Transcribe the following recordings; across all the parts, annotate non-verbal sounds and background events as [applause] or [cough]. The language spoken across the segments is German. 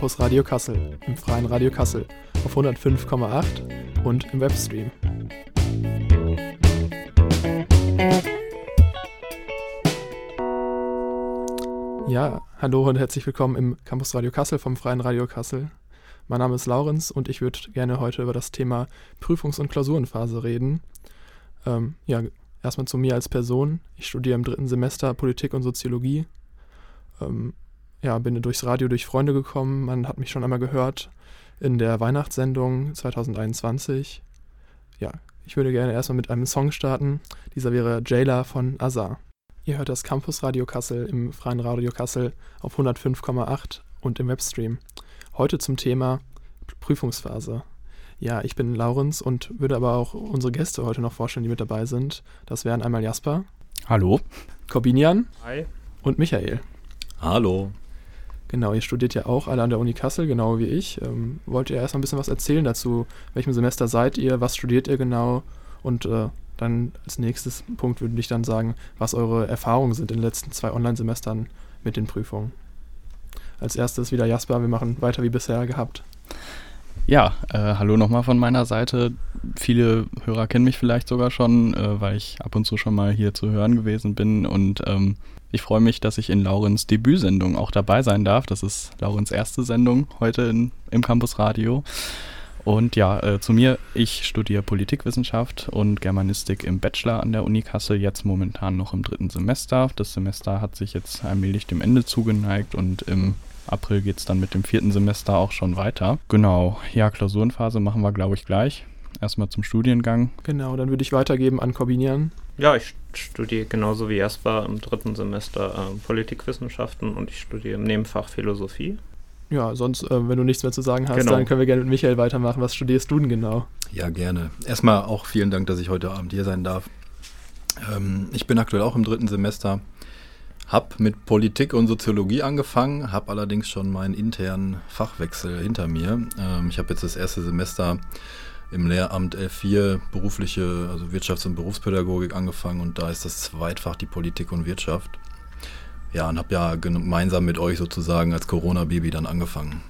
Campus Radio Kassel, im freien Radio Kassel auf 105,8 und im Webstream. Ja, hallo und herzlich willkommen im Campus Radio Kassel vom Freien Radio Kassel. Mein Name ist Laurenz und ich würde gerne heute über das Thema Prüfungs- und Klausurenphase reden. Ähm, ja, erstmal zu mir als Person. Ich studiere im dritten Semester Politik und Soziologie. Ähm, ja, bin durchs Radio durch Freunde gekommen. Man hat mich schon einmal gehört in der Weihnachtssendung 2021. Ja, ich würde gerne erstmal mit einem Song starten. Dieser wäre Jailer von Azar. Ihr hört das Campus Radio Kassel im Freien Radio Kassel auf 105,8 und im Webstream. Heute zum Thema Prüfungsphase. Ja, ich bin Laurenz und würde aber auch unsere Gäste heute noch vorstellen, die mit dabei sind. Das wären einmal Jasper. Hallo. Corbinian. Hi. Und Michael. Hallo. Genau, ihr studiert ja auch alle an der Uni Kassel, genau wie ich. Ähm, wollt ihr erst mal ein bisschen was erzählen dazu? Welchem Semester seid ihr? Was studiert ihr genau? Und äh, dann als nächstes Punkt würde ich dann sagen, was eure Erfahrungen sind in den letzten zwei Online-Semestern mit den Prüfungen. Als erstes wieder Jasper, wir machen weiter wie bisher gehabt. Ja, äh, hallo nochmal von meiner Seite. Viele Hörer kennen mich vielleicht sogar schon, äh, weil ich ab und zu schon mal hier zu hören gewesen bin. Und ähm, ich freue mich, dass ich in Laurens Debütsendung auch dabei sein darf. Das ist Laurens erste Sendung heute in, im Campus Radio. Und ja, äh, zu mir, ich studiere Politikwissenschaft und Germanistik im Bachelor an der Uni Kassel, jetzt momentan noch im dritten Semester. Das Semester hat sich jetzt allmählich dem Ende zugeneigt und im April geht es dann mit dem vierten Semester auch schon weiter. Genau, ja, Klausurenphase machen wir, glaube ich, gleich. Erstmal zum Studiengang. Genau, dann würde ich weitergeben an Corbinian. Ja, ich studiere genauso wie Jasper im dritten Semester äh, Politikwissenschaften und ich studiere im Nebenfach Philosophie. Ja, sonst, äh, wenn du nichts mehr zu sagen hast, genau. dann können wir gerne mit Michael weitermachen. Was studierst du denn genau? Ja, gerne. Erstmal auch vielen Dank, dass ich heute Abend hier sein darf. Ähm, ich bin aktuell auch im dritten Semester, habe mit Politik und Soziologie angefangen, habe allerdings schon meinen internen Fachwechsel hinter mir. Ähm, ich habe jetzt das erste Semester im Lehramt L4 berufliche, also Wirtschafts- und Berufspädagogik angefangen und da ist das Zweitfach die Politik und Wirtschaft. Ja, und habe ja gemeinsam mit euch sozusagen als Corona-Baby dann angefangen.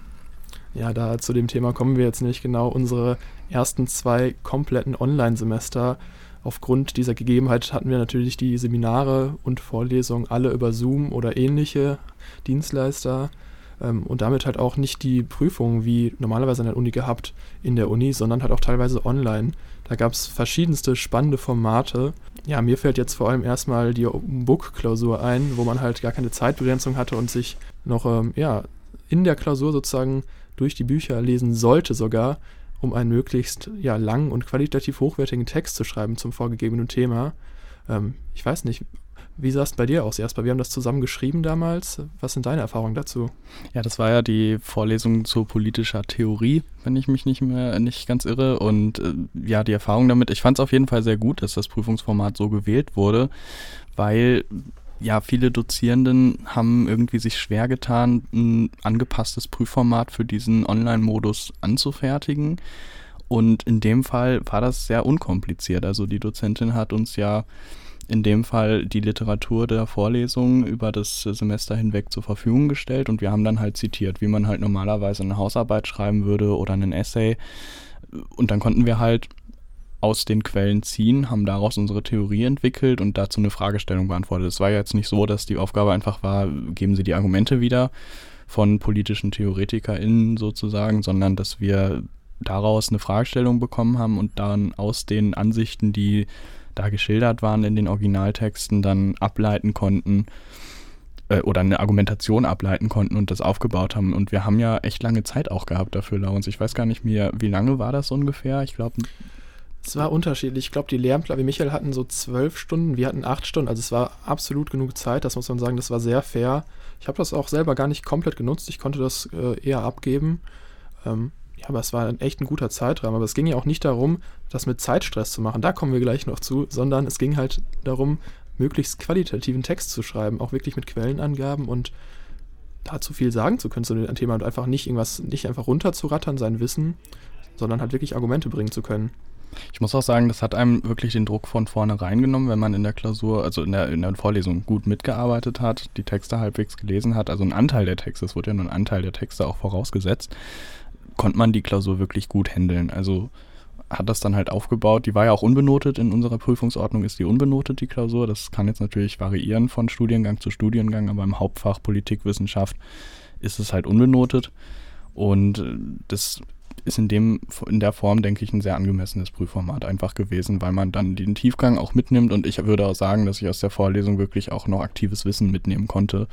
Ja, da zu dem Thema kommen wir jetzt nicht genau. Unsere ersten zwei kompletten Online-Semester. Aufgrund dieser Gegebenheit hatten wir natürlich die Seminare und Vorlesungen alle über Zoom oder ähnliche Dienstleister ähm, und damit halt auch nicht die Prüfungen wie normalerweise an der Uni gehabt in der Uni, sondern halt auch teilweise online. Da gab es verschiedenste spannende Formate. Ja, mir fällt jetzt vor allem erstmal die Book-Klausur ein, wo man halt gar keine Zeitbegrenzung hatte und sich noch ähm, ja, in der Klausur sozusagen durch die Bücher lesen sollte sogar, um einen möglichst ja, langen und qualitativ hochwertigen Text zu schreiben zum vorgegebenen Thema. Ähm, ich weiß nicht, wie sah es bei dir aus, Jasper? Wir haben das zusammen geschrieben damals. Was sind deine Erfahrungen dazu? Ja, das war ja die Vorlesung zur politischer Theorie, wenn ich mich nicht mehr nicht ganz irre. Und äh, ja, die Erfahrung damit, ich fand es auf jeden Fall sehr gut, dass das Prüfungsformat so gewählt wurde, weil ja, viele Dozierenden haben irgendwie sich schwer getan, ein angepasstes Prüfformat für diesen Online-Modus anzufertigen. Und in dem Fall war das sehr unkompliziert. Also die Dozentin hat uns ja in dem Fall die Literatur der Vorlesung über das Semester hinweg zur Verfügung gestellt und wir haben dann halt zitiert, wie man halt normalerweise eine Hausarbeit schreiben würde oder einen Essay. Und dann konnten wir halt aus den Quellen ziehen, haben daraus unsere Theorie entwickelt und dazu eine Fragestellung beantwortet. Es war jetzt nicht so, dass die Aufgabe einfach war, geben Sie die Argumente wieder von politischen TheoretikerInnen sozusagen, sondern dass wir daraus eine Fragestellung bekommen haben und dann aus den Ansichten, die da geschildert waren in den Originaltexten, dann ableiten konnten äh, oder eine Argumentation ableiten konnten und das aufgebaut haben. Und wir haben ja echt lange Zeit auch gehabt dafür, Laurens. Ich weiß gar nicht mehr, wie lange war das ungefähr? Ich glaube. Es war unterschiedlich. Ich glaube, die Lehrämtler wie Michael hatten so zwölf Stunden, wir hatten acht Stunden. Also es war absolut genug Zeit, das muss man sagen. Das war sehr fair. Ich habe das auch selber gar nicht komplett genutzt. Ich konnte das äh, eher abgeben. Ähm, ja, aber es war echt ein guter Zeitraum. Aber es ging ja auch nicht darum, das mit Zeitstress zu machen. Da kommen wir gleich noch zu, sondern es ging halt darum, möglichst qualitativen Text zu schreiben, auch wirklich mit Quellenangaben und dazu viel sagen zu können zu dem Thema und einfach nicht irgendwas, nicht einfach runterzurattern, sein Wissen, sondern halt wirklich Argumente bringen zu können. Ich muss auch sagen, das hat einem wirklich den Druck von vorne reingenommen, wenn man in der Klausur, also in der, in der Vorlesung gut mitgearbeitet hat, die Texte halbwegs gelesen hat, also ein Anteil der Texte, es wurde ja nur ein Anteil der Texte auch vorausgesetzt, konnte man die Klausur wirklich gut handeln. Also hat das dann halt aufgebaut. Die war ja auch unbenotet. In unserer Prüfungsordnung ist die unbenotet, die Klausur. Das kann jetzt natürlich variieren von Studiengang zu Studiengang, aber im Hauptfach Politikwissenschaft ist es halt unbenotet. Und äh, das ist in, dem, in der Form, denke ich, ein sehr angemessenes Prüfformat einfach gewesen, weil man dann den Tiefgang auch mitnimmt und ich würde auch sagen, dass ich aus der Vorlesung wirklich auch noch aktives Wissen mitnehmen konnte.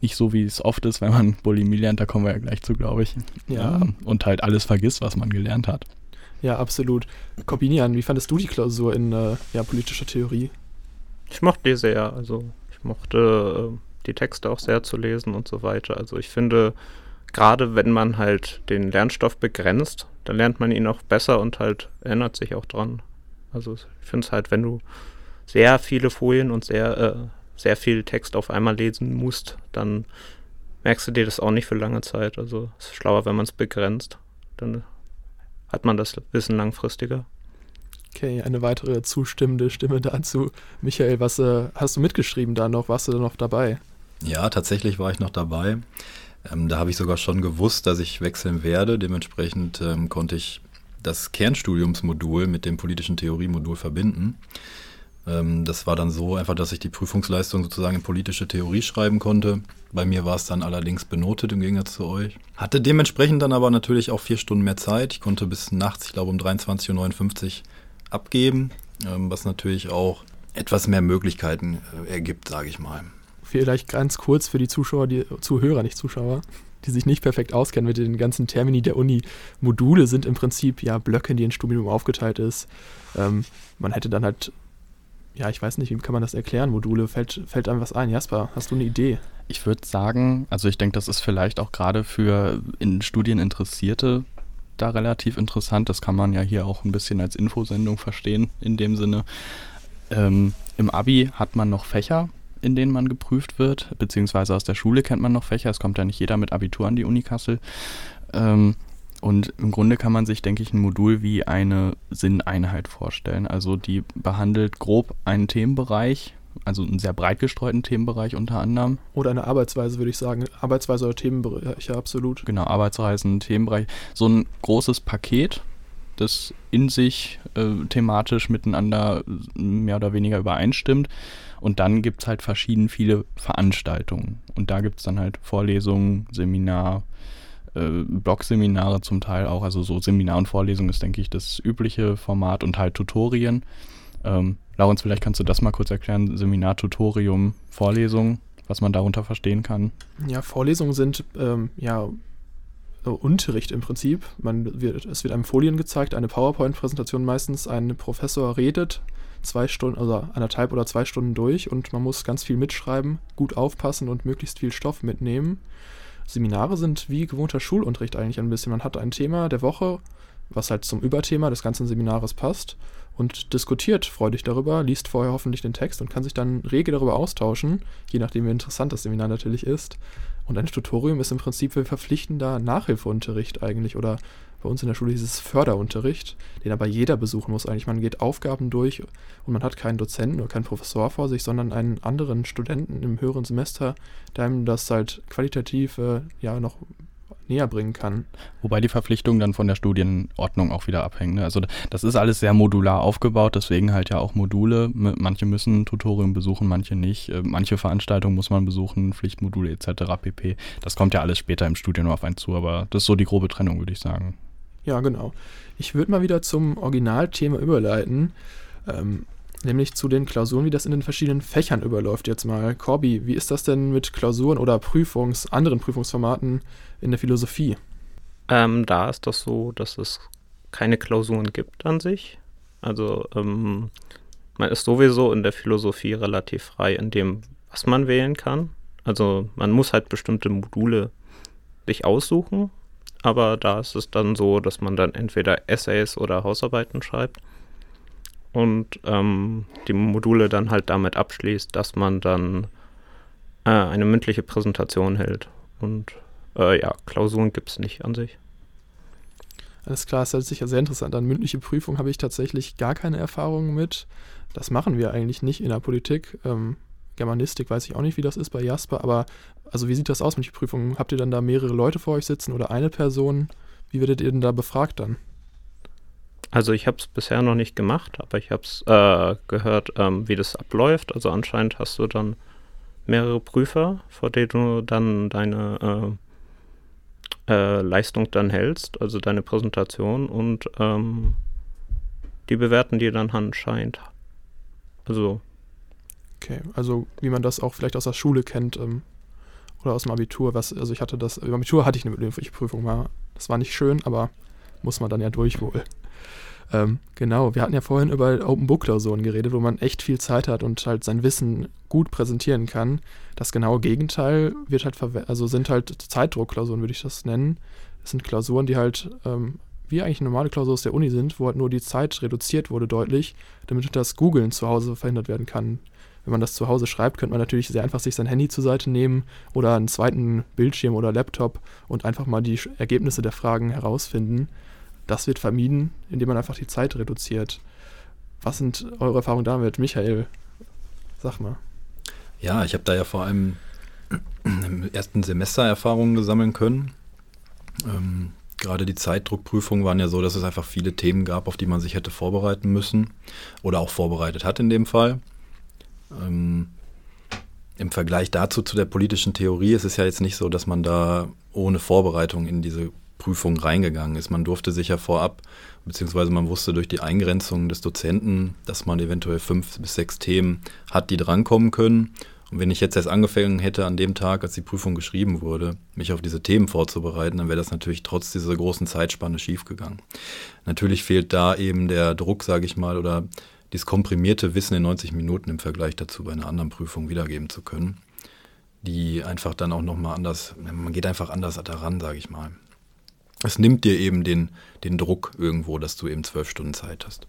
Nicht so, wie es oft ist, wenn man Bulimie lernt, da kommen wir ja gleich zu, glaube ich. Ja. Ähm, und halt alles vergisst, was man gelernt hat. Ja, absolut. Korbinian, wie fandest du die Klausur in äh, ja, politischer Theorie? Ich mochte die sehr. Also ich mochte äh, die Texte auch sehr zu lesen und so weiter. Also ich finde, gerade wenn man halt den Lernstoff begrenzt, dann lernt man ihn auch besser und halt erinnert sich auch dran. Also ich finde es halt, wenn du sehr viele Folien und sehr, äh, sehr viel Text auf einmal lesen musst, dann merkst du dir das auch nicht für lange Zeit. Also es ist schlauer, wenn man es begrenzt. Dann hat man das Wissen langfristiger. Okay, eine weitere zustimmende Stimme dazu. Michael, was äh, hast du mitgeschrieben da noch? Warst du da noch dabei? Ja, tatsächlich war ich noch dabei. Ähm, da habe ich sogar schon gewusst, dass ich wechseln werde. Dementsprechend ähm, konnte ich das Kernstudiumsmodul mit dem politischen Theoriemodul verbinden. Ähm, das war dann so einfach, dass ich die Prüfungsleistung sozusagen in politische Theorie schreiben konnte. Bei mir war es dann allerdings benotet im Gegensatz zu euch. Hatte dementsprechend dann aber natürlich auch vier Stunden mehr Zeit. Ich konnte bis nachts, ich glaube um 23.59 Uhr abgeben, ähm, was natürlich auch etwas mehr Möglichkeiten äh, ergibt, sage ich mal. Vielleicht ganz kurz für die Zuschauer, die Zuhörer, nicht Zuschauer, die sich nicht perfekt auskennen mit den ganzen Termini der Uni. Module sind im Prinzip ja Blöcke, in die ein Studium aufgeteilt ist. Ähm, man hätte dann halt ja, ich weiß nicht, wie kann man das erklären, Module? Fällt, fällt einem was ein? Jasper, hast du eine Idee? Ich würde sagen, also ich denke, das ist vielleicht auch gerade für in Studien Interessierte da relativ interessant. Das kann man ja hier auch ein bisschen als Infosendung verstehen, in dem Sinne. Ähm, Im Abi hat man noch Fächer, in denen man geprüft wird, beziehungsweise aus der Schule kennt man noch Fächer. Es kommt ja nicht jeder mit Abitur an die Uni Kassel. Ähm, und im Grunde kann man sich, denke ich, ein Modul wie eine Sinneinheit vorstellen. Also die behandelt grob einen Themenbereich, also einen sehr breit gestreuten Themenbereich unter anderem. Oder eine Arbeitsweise, würde ich sagen. Arbeitsweise oder Themenbereich, ja, absolut. Genau, Arbeitsweisen, Themenbereich. So ein großes Paket, das in sich äh, thematisch miteinander mehr oder weniger übereinstimmt. Und dann gibt es halt verschieden viele Veranstaltungen. Und da gibt es dann halt Vorlesungen, Seminar, äh, Blog-Seminare zum Teil auch, also so Seminar und Vorlesung ist, denke ich, das übliche Format und halt Tutorien. Ähm, Laurens, vielleicht kannst du das mal kurz erklären, Seminar, Tutorium, Vorlesung, was man darunter verstehen kann. Ja, Vorlesungen sind ähm, ja Unterricht im Prinzip. Man wird, es wird einem Folien gezeigt, eine PowerPoint-Präsentation meistens. Ein Professor redet zwei Stunden, also anderthalb oder zwei Stunden durch und man muss ganz viel mitschreiben, gut aufpassen und möglichst viel Stoff mitnehmen. Seminare sind wie gewohnter Schulunterricht eigentlich ein bisschen. Man hat ein Thema der Woche, was halt zum Überthema des ganzen Seminares passt und diskutiert freudig darüber, liest vorher hoffentlich den Text und kann sich dann rege darüber austauschen, je nachdem wie interessant das Seminar natürlich ist. Und ein Tutorium ist im Prinzip für verpflichtender Nachhilfeunterricht eigentlich oder bei uns in der Schule hieß es Förderunterricht, den aber jeder besuchen muss eigentlich. Man geht Aufgaben durch und man hat keinen Dozenten oder keinen Professor vor sich, sondern einen anderen Studenten im höheren Semester, der einem das halt qualitativ äh, ja noch näher bringen kann. Wobei die Verpflichtungen dann von der Studienordnung auch wieder abhängen. Ne? Also das ist alles sehr modular aufgebaut, deswegen halt ja auch Module. Manche müssen Tutorium besuchen, manche nicht. Äh, manche Veranstaltungen muss man besuchen, Pflichtmodule etc. pp. Das kommt ja alles später im Studium auf einen zu, aber das ist so die grobe Trennung, würde ich sagen. Ja, genau. Ich würde mal wieder zum Originalthema überleiten, ähm, nämlich zu den Klausuren, wie das in den verschiedenen Fächern überläuft jetzt mal. Corby, wie ist das denn mit Klausuren oder Prüfungs-, anderen Prüfungsformaten in der Philosophie? Ähm, da ist das so, dass es keine Klausuren gibt an sich. Also ähm, man ist sowieso in der Philosophie relativ frei in dem, was man wählen kann. Also man muss halt bestimmte Module sich aussuchen aber da ist es dann so, dass man dann entweder Essays oder Hausarbeiten schreibt und ähm, die Module dann halt damit abschließt, dass man dann äh, eine mündliche Präsentation hält. Und äh, ja, Klausuren gibt es nicht an sich. Alles klar, ist halt sicher sehr interessant. An mündliche Prüfung habe ich tatsächlich gar keine Erfahrung mit. Das machen wir eigentlich nicht in der Politik. Ähm, Germanistik weiß ich auch nicht, wie das ist bei Jasper, aber also wie sieht das aus mit den Prüfungen? Habt ihr dann da mehrere Leute vor euch sitzen oder eine Person? Wie werdet ihr denn da befragt dann? Also ich habe es bisher noch nicht gemacht, aber ich habe es äh, gehört, ähm, wie das abläuft. Also anscheinend hast du dann mehrere Prüfer, vor denen du dann deine äh, äh, Leistung dann hältst, also deine Präsentation und ähm, die bewerten dir dann anscheinend. Also Okay, also wie man das auch vielleicht aus der Schule kennt ähm, oder aus dem Abitur. Was, also ich hatte das, im Abitur hatte ich eine mündliche Prüfung mal. Das war nicht schön, aber muss man dann ja durch wohl. [laughs] Ähm, genau, wir hatten ja vorhin über Open Book Klausuren geredet, wo man echt viel Zeit hat und halt sein Wissen gut präsentieren kann. Das genaue Gegenteil wird halt also sind halt Zeitdruckklausuren, würde ich das nennen. Das sind Klausuren, die halt ähm, wie eigentlich normale Klausur aus der Uni sind, wo halt nur die Zeit reduziert wurde deutlich, damit das Googlen zu Hause verhindert werden kann wenn man das zu Hause schreibt, könnte man natürlich sehr einfach sich sein Handy zur Seite nehmen oder einen zweiten Bildschirm oder Laptop und einfach mal die Ergebnisse der Fragen herausfinden. Das wird vermieden, indem man einfach die Zeit reduziert. Was sind eure Erfahrungen damit, Michael? Sag mal. Ja, ich habe da ja vor allem [clears throat] im ersten Semester Erfahrungen sammeln können. Ähm, gerade die Zeitdruckprüfungen waren ja so, dass es einfach viele Themen gab, auf die man sich hätte vorbereiten müssen oder auch vorbereitet hat in dem Fall. Ähm, Im Vergleich dazu zu der politischen Theorie ist es ja jetzt nicht so, dass man da ohne Vorbereitung in diese Prüfung reingegangen ist. Man durfte sich ja vorab, beziehungsweise man wusste durch die Eingrenzung des Dozenten, dass man eventuell fünf bis sechs Themen hat, die drankommen können. Und wenn ich jetzt erst angefangen hätte an dem Tag, als die Prüfung geschrieben wurde, mich auf diese Themen vorzubereiten, dann wäre das natürlich trotz dieser großen Zeitspanne schiefgegangen. Natürlich fehlt da eben der Druck, sage ich mal, oder dieses komprimierte Wissen in 90 Minuten im Vergleich dazu bei einer anderen Prüfung wiedergeben zu können, die einfach dann auch nochmal anders, man geht einfach anders daran, sage ich mal. Es nimmt dir eben den, den Druck irgendwo, dass du eben zwölf Stunden Zeit hast.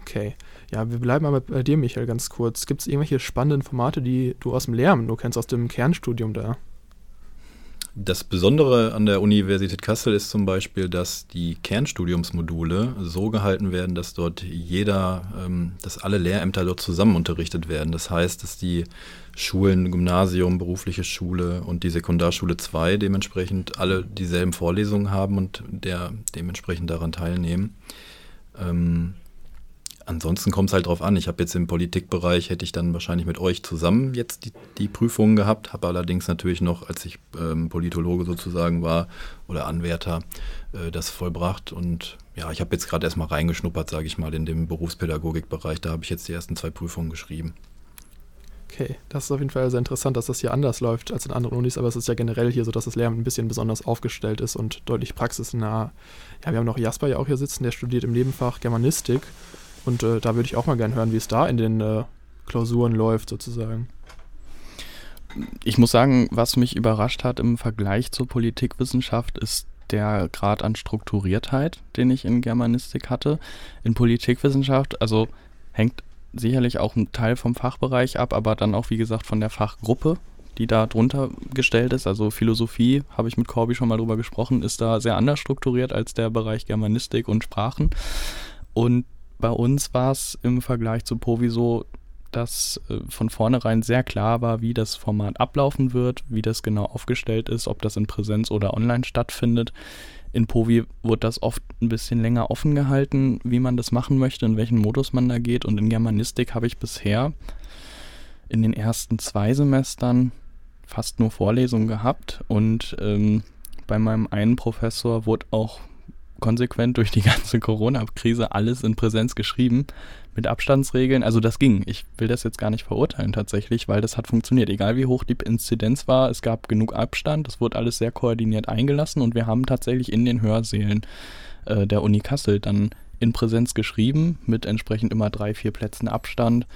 Okay. Ja, wir bleiben aber bei dir, Michael, ganz kurz. Gibt es irgendwelche spannenden Formate, die du aus dem Lehramt nur kennst, aus dem Kernstudium da? Das Besondere an der Universität Kassel ist zum Beispiel, dass die Kernstudiumsmodule so gehalten werden, dass dort jeder, ähm, dass alle Lehrämter dort zusammen unterrichtet werden. Das heißt, dass die Schulen, Gymnasium, berufliche Schule und die Sekundarschule 2 dementsprechend alle dieselben Vorlesungen haben und der dementsprechend daran teilnehmen. Ansonsten kommt es halt drauf an. Ich habe jetzt im Politikbereich, hätte ich dann wahrscheinlich mit euch zusammen jetzt die, die Prüfungen gehabt, habe allerdings natürlich noch, als ich ähm, Politologe sozusagen war oder Anwärter, äh, das vollbracht. Und ja, ich habe jetzt gerade erstmal reingeschnuppert, sage ich mal, in dem Berufspädagogikbereich. Da habe ich jetzt die ersten zwei Prüfungen geschrieben. Okay, das ist auf jeden Fall sehr interessant, dass das hier anders läuft als in anderen Unis, aber es ist ja generell hier so, dass das Lehramt ein bisschen besonders aufgestellt ist und deutlich praxisnah. Ja, wir haben noch Jasper ja auch hier sitzen, der studiert im Nebenfach Germanistik und äh, da würde ich auch mal gerne hören, wie es da in den äh, Klausuren läuft, sozusagen. Ich muss sagen, was mich überrascht hat im Vergleich zur Politikwissenschaft, ist der Grad an Strukturiertheit, den ich in Germanistik hatte. In Politikwissenschaft, also hängt sicherlich auch ein Teil vom Fachbereich ab, aber dann auch, wie gesagt, von der Fachgruppe, die da drunter gestellt ist. Also Philosophie, habe ich mit Corby schon mal drüber gesprochen, ist da sehr anders strukturiert als der Bereich Germanistik und Sprachen. Und bei uns war es im Vergleich zu Povi so, dass äh, von vornherein sehr klar war, wie das Format ablaufen wird, wie das genau aufgestellt ist, ob das in Präsenz oder online stattfindet. In Povi wurde das oft ein bisschen länger offen gehalten, wie man das machen möchte, in welchen Modus man da geht. Und in Germanistik habe ich bisher in den ersten zwei Semestern fast nur Vorlesungen gehabt. Und ähm, bei meinem einen Professor wurde auch konsequent durch die ganze Corona-Krise alles in Präsenz geschrieben mit Abstandsregeln. Also das ging. Ich will das jetzt gar nicht verurteilen tatsächlich, weil das hat funktioniert. Egal wie hoch die Inzidenz war, es gab genug Abstand, es wurde alles sehr koordiniert eingelassen und wir haben tatsächlich in den Hörsälen äh, der Uni Kassel dann in Präsenz geschrieben mit entsprechend immer drei, vier Plätzen Abstand.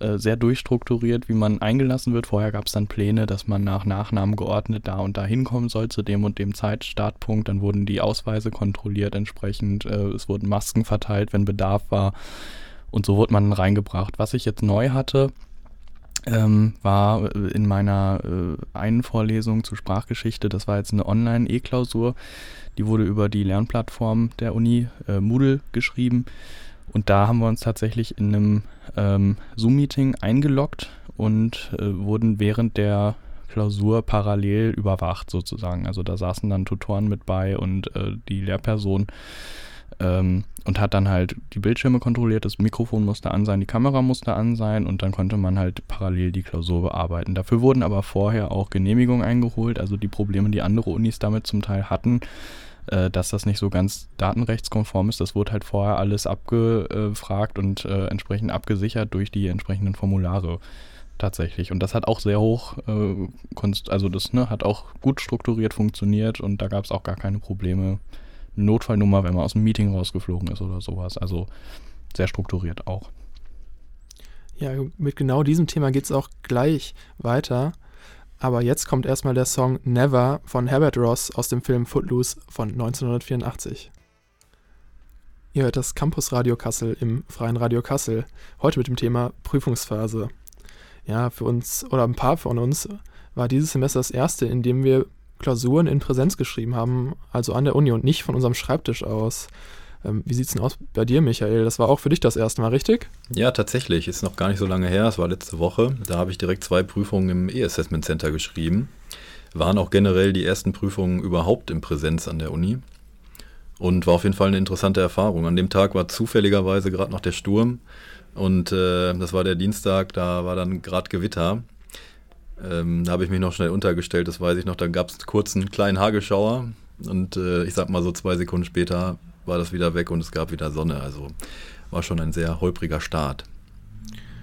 Äh, sehr durchstrukturiert, wie man eingelassen wird. Vorher gab es dann Pläne, dass man nach Nachnamen geordnet da und da hinkommen soll zu dem und dem Zeitstartpunkt. Dann wurden die Ausweise kontrolliert entsprechend. Äh, es wurden Masken verteilt, wenn Bedarf war. Und so wurde man reingebracht. Was ich jetzt neu hatte, ähm, war in meiner äh, einen Vorlesung zur Sprachgeschichte, das war jetzt eine Online-E-Klausur, die wurde über die Lernplattform der Uni äh, Moodle geschrieben und da haben wir uns tatsächlich in einem ähm, Zoom-Meeting eingeloggt und äh, wurden während der Klausur parallel überwacht sozusagen. Also da saßen dann Tutoren mit bei und äh, die Lehrperson ähm, und hat dann halt die Bildschirme kontrolliert, das Mikrofon musste an sein, die Kamera musste an sein und dann konnte man halt parallel die Klausur bearbeiten. Dafür wurden aber vorher auch Genehmigungen eingeholt, also die Probleme, die andere Unis damit zum Teil hatten, äh, dass das nicht so ganz datenrechtskonform ist, das wurde halt vorher alles abgefragt und äh, entsprechend abgesichert durch die entsprechenden Formulare tatsächlich. Und das hat auch sehr hoch, äh, also das ne, hat auch gut strukturiert funktioniert und da gab es auch gar keine Probleme Notfallnummer, wenn man aus dem Meeting rausgeflogen ist oder sowas. Also sehr strukturiert auch. Ja, mit genau diesem Thema geht es auch gleich weiter. Aber jetzt kommt erstmal der Song Never von Herbert Ross aus dem Film Footloose von 1984. Ihr hört das Campus Radio Kassel im Freien Radio Kassel. Heute mit dem Thema Prüfungsphase. Ja, für uns oder ein paar von uns war dieses Semester das erste, in dem wir Klausuren in Präsenz geschrieben haben, also an der Uni und nicht von unserem Schreibtisch aus. Ähm, wie sieht es denn aus bei dir, Michael? Das war auch für dich das erste Mal, richtig? Ja, tatsächlich. Ist noch gar nicht so lange her. Es war letzte Woche. Da habe ich direkt zwei Prüfungen im E-Assessment Center geschrieben. Waren auch generell die ersten Prüfungen überhaupt in Präsenz an der Uni. Und war auf jeden Fall eine interessante Erfahrung. An dem Tag war zufälligerweise gerade noch der Sturm. Und äh, das war der Dienstag, da war dann gerade Gewitter. Ähm, da habe ich mich noch schnell untergestellt, das weiß ich noch. Da gab es kurz einen kleinen Hagelschauer und äh, ich sag mal so zwei Sekunden später war das wieder weg und es gab wieder Sonne. Also war schon ein sehr holpriger Start.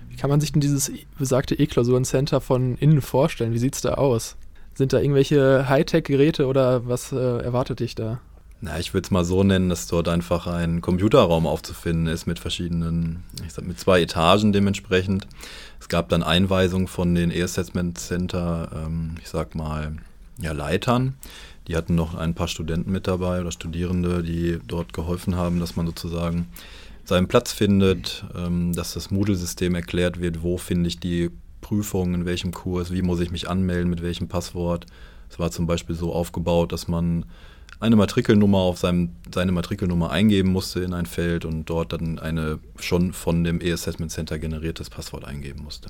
Wie kann man sich denn dieses besagte E-Klausuren-Center von innen vorstellen? Wie sieht es da aus? Sind da irgendwelche Hightech-Geräte oder was äh, erwartet dich da? Na, ich würde es mal so nennen, dass dort einfach ein Computerraum aufzufinden ist mit verschiedenen, ich sag mit zwei Etagen dementsprechend. Es gab dann Einweisungen von den E-Assessment Center, ähm, ich sag mal, ja, Leitern. Die hatten noch ein paar Studenten mit dabei oder Studierende, die dort geholfen haben, dass man sozusagen seinen Platz findet, ähm, dass das Moodle-System erklärt wird, wo finde ich die Prüfung, in welchem Kurs, wie muss ich mich anmelden, mit welchem Passwort. Es war zum Beispiel so aufgebaut, dass man eine Matrikelnummer auf seinem, seine Matrikelnummer eingeben musste in ein Feld und dort dann eine schon von dem E-Assessment Center generiertes Passwort eingeben musste.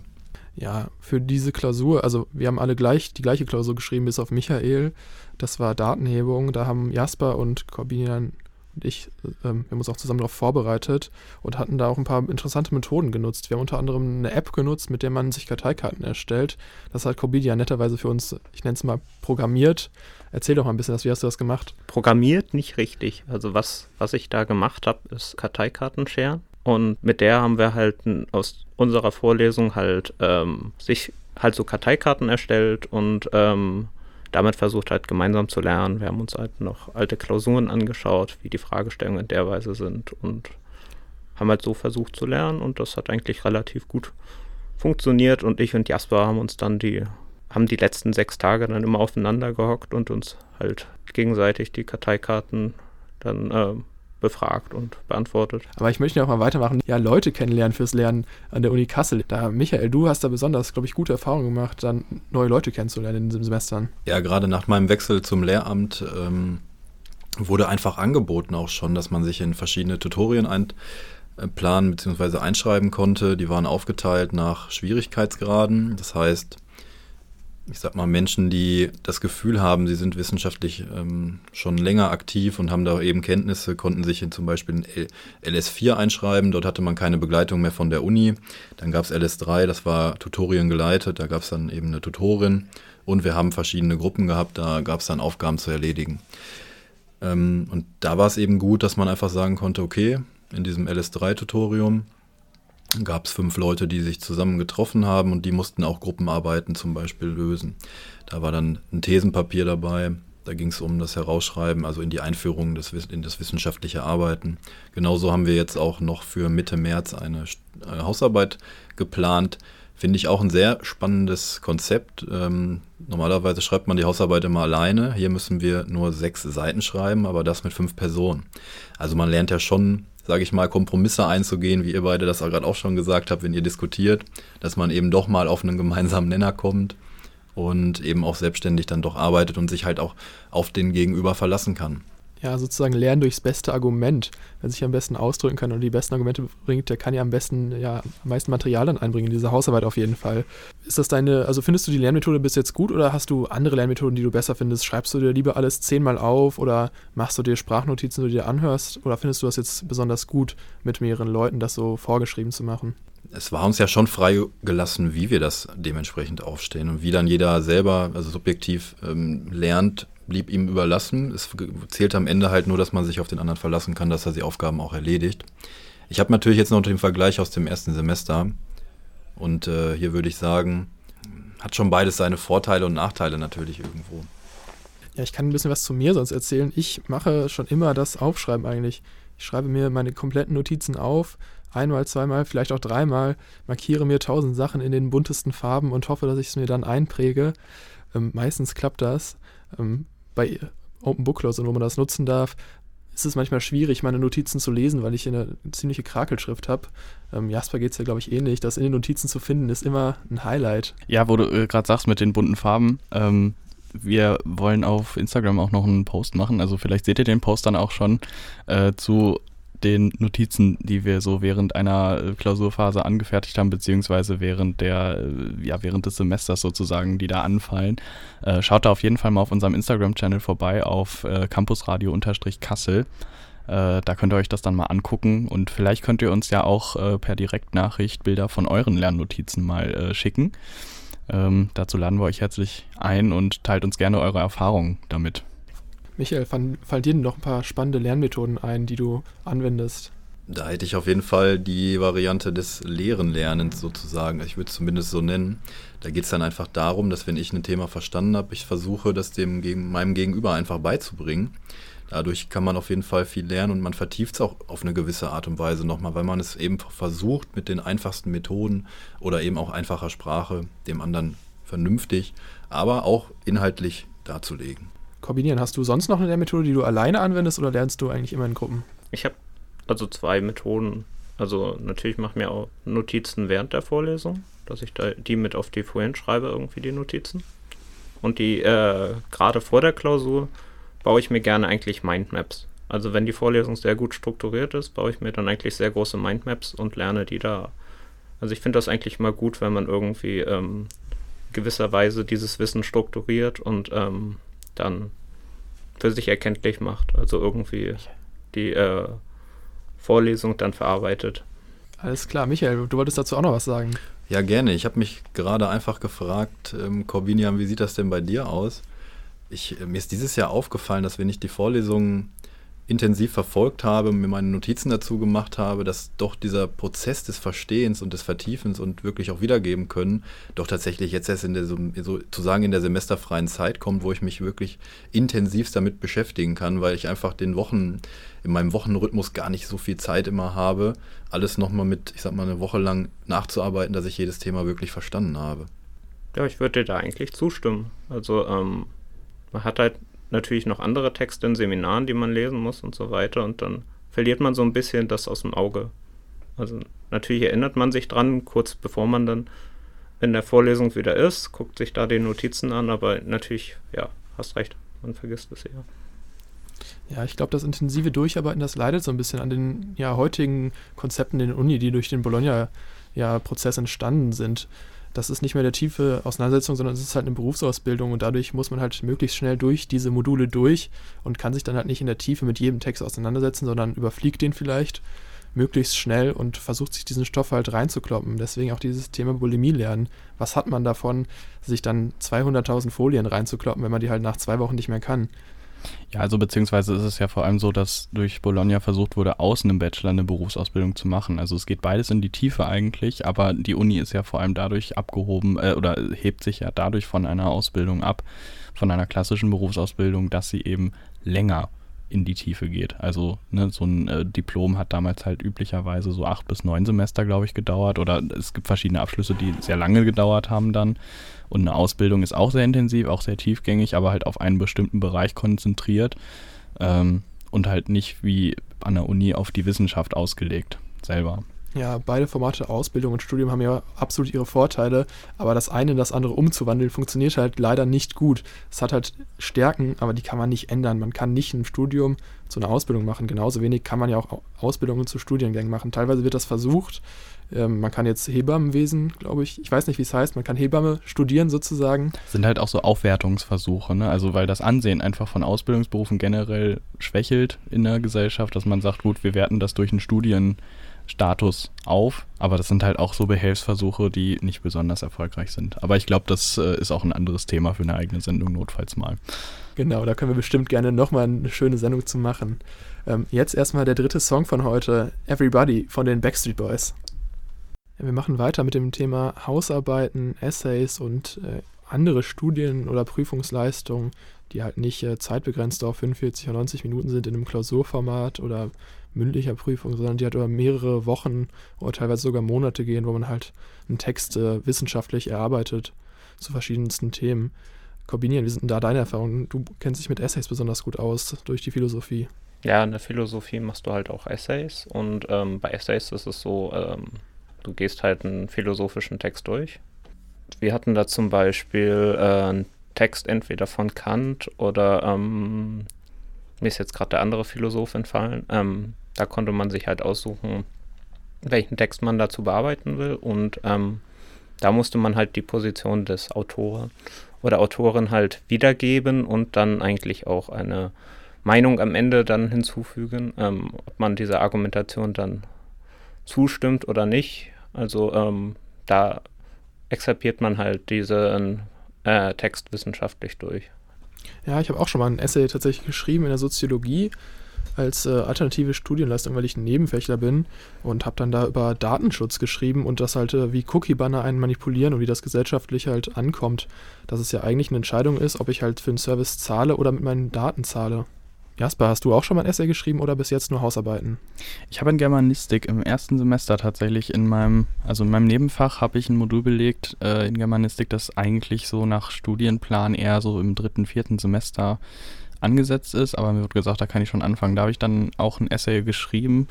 Ja, für diese Klausur, also wir haben alle gleich die gleiche Klausur geschrieben, bis auf Michael. Das war Datenhebung. Da haben Jasper und Corbinian und ich, ähm, wir haben uns auch zusammen darauf vorbereitet und hatten da auch ein paar interessante Methoden genutzt. Wir haben unter anderem eine App genutzt, mit der man sich Karteikarten erstellt. Das hat Corbinian netterweise für uns, ich nenne es mal, programmiert. Erzähl doch mal ein bisschen, wie hast du das gemacht? Programmiert nicht richtig. Also was, was ich da gemacht habe, ist Karteikarten scheren. Und mit der haben wir halt aus unserer Vorlesung halt ähm, sich halt so Karteikarten erstellt und ähm, damit versucht halt gemeinsam zu lernen. Wir haben uns halt noch alte Klausuren angeschaut, wie die Fragestellungen in der Weise sind und haben halt so versucht zu lernen und das hat eigentlich relativ gut funktioniert und ich und Jasper haben uns dann die haben die letzten sechs Tage dann immer aufeinander gehockt und uns halt gegenseitig die Karteikarten dann äh, befragt und beantwortet. Aber ich möchte ja auch mal weitermachen. Ja, Leute kennenlernen fürs Lernen an der Uni Kassel. Da, Michael, du hast da besonders, glaube ich, gute Erfahrungen gemacht, dann neue Leute kennenzulernen in diesen Semestern. Ja, gerade nach meinem Wechsel zum Lehramt ähm, wurde einfach angeboten auch schon, dass man sich in verschiedene Tutorien einplanen bzw. einschreiben konnte. Die waren aufgeteilt nach Schwierigkeitsgraden. Das heißt, ich sag mal, Menschen, die das Gefühl haben, sie sind wissenschaftlich ähm, schon länger aktiv und haben da eben Kenntnisse, konnten sich in zum Beispiel in LS4 einschreiben. Dort hatte man keine Begleitung mehr von der Uni. Dann gab es LS3, das war Tutorien geleitet, da gab es dann eben eine Tutorin. Und wir haben verschiedene Gruppen gehabt, da gab es dann Aufgaben zu erledigen. Ähm, und da war es eben gut, dass man einfach sagen konnte, okay, in diesem LS3-Tutorium gab es fünf Leute, die sich zusammen getroffen haben und die mussten auch Gruppenarbeiten zum Beispiel lösen. Da war dann ein Thesenpapier dabei, da ging es um das Herausschreiben, also in die Einführung des, in das wissenschaftliche Arbeiten. Genauso haben wir jetzt auch noch für Mitte März eine, eine Hausarbeit geplant. Finde ich auch ein sehr spannendes Konzept. Ähm, normalerweise schreibt man die Hausarbeit immer alleine. Hier müssen wir nur sechs Seiten schreiben, aber das mit fünf Personen. Also man lernt ja schon sage ich mal, Kompromisse einzugehen, wie ihr beide das gerade auch schon gesagt habt, wenn ihr diskutiert, dass man eben doch mal auf einen gemeinsamen Nenner kommt und eben auch selbstständig dann doch arbeitet und sich halt auch auf den Gegenüber verlassen kann ja, sozusagen lernen durchs beste Argument. Wer sich am besten ausdrücken kann und die besten Argumente bringt, der kann ja am besten, ja, am meisten Material dann einbringen in diese Hausarbeit auf jeden Fall. Ist das deine, also findest du die Lernmethode bis jetzt gut oder hast du andere Lernmethoden, die du besser findest? Schreibst du dir lieber alles zehnmal auf oder machst du dir Sprachnotizen, die du dir anhörst? Oder findest du das jetzt besonders gut, mit mehreren Leuten das so vorgeschrieben zu machen? Es war uns ja schon freigelassen, wie wir das dementsprechend aufstehen und wie dann jeder selber, also subjektiv ähm, lernt, blieb ihm überlassen. Es zählt am Ende halt nur, dass man sich auf den anderen verlassen kann, dass er die Aufgaben auch erledigt. Ich habe natürlich jetzt noch den Vergleich aus dem ersten Semester. Und äh, hier würde ich sagen, hat schon beides seine Vorteile und Nachteile natürlich irgendwo. Ja, ich kann ein bisschen was zu mir sonst erzählen. Ich mache schon immer das Aufschreiben eigentlich. Ich schreibe mir meine kompletten Notizen auf, einmal, zweimal, vielleicht auch dreimal, markiere mir tausend Sachen in den buntesten Farben und hoffe, dass ich es mir dann einpräge. Ähm, meistens klappt das. Ähm, bei Open Book Close und wo man das nutzen darf, ist es manchmal schwierig, meine Notizen zu lesen, weil ich eine ziemliche Krakelschrift habe. Ähm, Jasper geht es ja, glaube ich, ähnlich. Das in den Notizen zu finden, ist immer ein Highlight. Ja, wo du äh, gerade sagst mit den bunten Farben, ähm, wir wollen auf Instagram auch noch einen Post machen. Also vielleicht seht ihr den Post dann auch schon äh, zu den Notizen, die wir so während einer äh, Klausurphase angefertigt haben, beziehungsweise während der, äh, ja, während des Semesters sozusagen, die da anfallen. Äh, schaut da auf jeden Fall mal auf unserem Instagram-Channel vorbei auf äh, campusradio-kassel. Äh, da könnt ihr euch das dann mal angucken und vielleicht könnt ihr uns ja auch per Direktnachricht Bilder von euren Lernnotizen mal schicken. Ähm, dazu laden wir euch herzlich ein und teilt uns gerne eure Erfahrungen damit. Michael, fallen, dir noch ein paar spannende Lernmethoden ein, die du anwendest? Da hätte ich auf jeden Fall die Variante des leeren Lernens sozusagen. Ich würde es zumindest so nennen. Da geht es dann einfach darum, dass wenn ich ein Thema verstanden habe, ich versuche, das dem meinem Gegenüber einfach beizubringen. Dadurch kann man auf jeden Fall viel lernen und man vertieft es auch auf eine gewisse Art und Weise nochmal, weil man es eben versucht, mit den einfachsten Methoden oder eben auch einfacher Sprache dem anderen vernünftig, aber auch inhaltlich darzulegen kombinieren. Hast du sonst noch eine Methode, die du alleine anwendest oder lernst du eigentlich immer in Gruppen? Ich habe also zwei Methoden. Also natürlich mache ich mir auch Notizen während der Vorlesung, dass ich da die mit auf die Folien schreibe, irgendwie die Notizen. Und die äh, gerade vor der Klausur baue ich mir gerne eigentlich Mindmaps. Also wenn die Vorlesung sehr gut strukturiert ist, baue ich mir dann eigentlich sehr große Mindmaps und lerne die da. Also ich finde das eigentlich mal gut, wenn man irgendwie ähm, gewisserweise dieses Wissen strukturiert und ähm, dann für sich erkenntlich macht. Also irgendwie die äh, Vorlesung dann verarbeitet. Alles klar, Michael, du wolltest dazu auch noch was sagen. Ja, gerne. Ich habe mich gerade einfach gefragt, ähm, Corbinian, wie sieht das denn bei dir aus? Ich, äh, mir ist dieses Jahr aufgefallen, dass wenn ich die Vorlesungen intensiv verfolgt habe, mir meine Notizen dazu gemacht habe, dass doch dieser Prozess des Verstehens und des Vertiefens und wirklich auch wiedergeben können, doch tatsächlich jetzt erst in der, sozusagen in der semesterfreien Zeit kommt, wo ich mich wirklich intensivst damit beschäftigen kann, weil ich einfach den Wochen, in meinem Wochenrhythmus gar nicht so viel Zeit immer habe, alles nochmal mit, ich sag mal, eine Woche lang nachzuarbeiten, dass ich jedes Thema wirklich verstanden habe. Ja, ich würde dir da eigentlich zustimmen. Also ähm, man hat halt natürlich noch andere Texte in Seminaren, die man lesen muss und so weiter. Und dann verliert man so ein bisschen das aus dem Auge. Also natürlich erinnert man sich dran, kurz bevor man dann in der Vorlesung wieder ist, guckt sich da die Notizen an, aber natürlich, ja, hast recht, man vergisst es eher. Ja, ich glaube, das intensive Durcharbeiten, das leidet so ein bisschen an den ja, heutigen Konzepten in der Uni, die durch den Bologna-Prozess ja, entstanden sind das ist nicht mehr der tiefe Auseinandersetzung, sondern es ist halt eine Berufsausbildung und dadurch muss man halt möglichst schnell durch diese Module durch und kann sich dann halt nicht in der Tiefe mit jedem Text auseinandersetzen, sondern überfliegt den vielleicht möglichst schnell und versucht sich diesen Stoff halt reinzukloppen. Deswegen auch dieses Thema Bulimie lernen. Was hat man davon, sich dann 200.000 Folien reinzukloppen, wenn man die halt nach zwei Wochen nicht mehr kann? Ja, also beziehungsweise ist es ja vor allem so, dass durch Bologna versucht wurde, außen im Bachelor eine Berufsausbildung zu machen. Also es geht beides in die Tiefe eigentlich, aber die Uni ist ja vor allem dadurch abgehoben äh, oder hebt sich ja dadurch von einer Ausbildung ab, von einer klassischen Berufsausbildung, dass sie eben länger in die Tiefe geht. Also ne, so ein äh, Diplom hat damals halt üblicherweise so acht bis neun Semester, glaube ich, gedauert. Oder es gibt verschiedene Abschlüsse, die sehr lange gedauert haben dann. Und eine Ausbildung ist auch sehr intensiv, auch sehr tiefgängig, aber halt auf einen bestimmten Bereich konzentriert. Ähm, und halt nicht wie an der Uni auf die Wissenschaft ausgelegt selber. Ja, beide Formate Ausbildung und Studium haben ja absolut ihre Vorteile, aber das eine in das andere umzuwandeln funktioniert halt leider nicht gut. Es hat halt Stärken, aber die kann man nicht ändern. Man kann nicht ein Studium zu einer Ausbildung machen. Genauso wenig kann man ja auch Ausbildungen zu Studiengängen machen. Teilweise wird das versucht. Ähm, man kann jetzt Hebammenwesen, glaube ich, ich weiß nicht, wie es heißt, man kann Hebamme studieren sozusagen. Sind halt auch so Aufwertungsversuche, ne? Also weil das Ansehen einfach von Ausbildungsberufen generell schwächelt in der Gesellschaft, dass man sagt, gut, wir werten das durch einen Studien Status auf, aber das sind halt auch so Behelfsversuche, die nicht besonders erfolgreich sind. Aber ich glaube, das äh, ist auch ein anderes Thema für eine eigene Sendung notfalls mal. Genau, da können wir bestimmt gerne nochmal eine schöne Sendung zu machen. Ähm, jetzt erstmal der dritte Song von heute, Everybody von den Backstreet Boys. Wir machen weiter mit dem Thema Hausarbeiten, Essays und äh, andere Studien- oder Prüfungsleistungen, die halt nicht äh, zeitbegrenzt auf 45 oder 90 Minuten sind in einem Klausurformat oder mündlicher Prüfung, sondern die halt über mehrere Wochen oder teilweise sogar Monate gehen, wo man halt einen Text äh, wissenschaftlich erarbeitet zu verschiedensten Themen. Kombinieren, wie sind denn da deine Erfahrungen? Du kennst dich mit Essays besonders gut aus durch die Philosophie. Ja, in der Philosophie machst du halt auch Essays und ähm, bei Essays ist es so, ähm, du gehst halt einen philosophischen Text durch. Wir hatten da zum Beispiel äh, einen Text entweder von Kant oder ähm, mir ist jetzt gerade der andere Philosoph entfallen. Ähm, da konnte man sich halt aussuchen, welchen Text man dazu bearbeiten will. Und ähm, da musste man halt die Position des Autoren oder Autorin halt wiedergeben und dann eigentlich auch eine Meinung am Ende dann hinzufügen, ähm, ob man dieser Argumentation dann zustimmt oder nicht. Also ähm, da exerpiert man halt diesen äh, Text wissenschaftlich durch. Ja, ich habe auch schon mal ein Essay tatsächlich geschrieben in der Soziologie als äh, alternative Studienleistung, weil ich ein Nebenfächler bin und habe dann da über Datenschutz geschrieben und das halt, äh, wie Cookie-Banner einen manipulieren und wie das gesellschaftlich halt ankommt. Dass es ja eigentlich eine Entscheidung ist, ob ich halt für einen Service zahle oder mit meinen Daten zahle. Jasper, hast du auch schon mal ein Essay geschrieben oder bis jetzt nur Hausarbeiten? Ich habe in Germanistik im ersten Semester tatsächlich in meinem, also in meinem Nebenfach habe ich ein Modul belegt äh, in Germanistik, das eigentlich so nach Studienplan eher so im dritten, vierten Semester angesetzt ist, aber mir wird gesagt, da kann ich schon anfangen. Da habe ich dann auch ein Essay geschrieben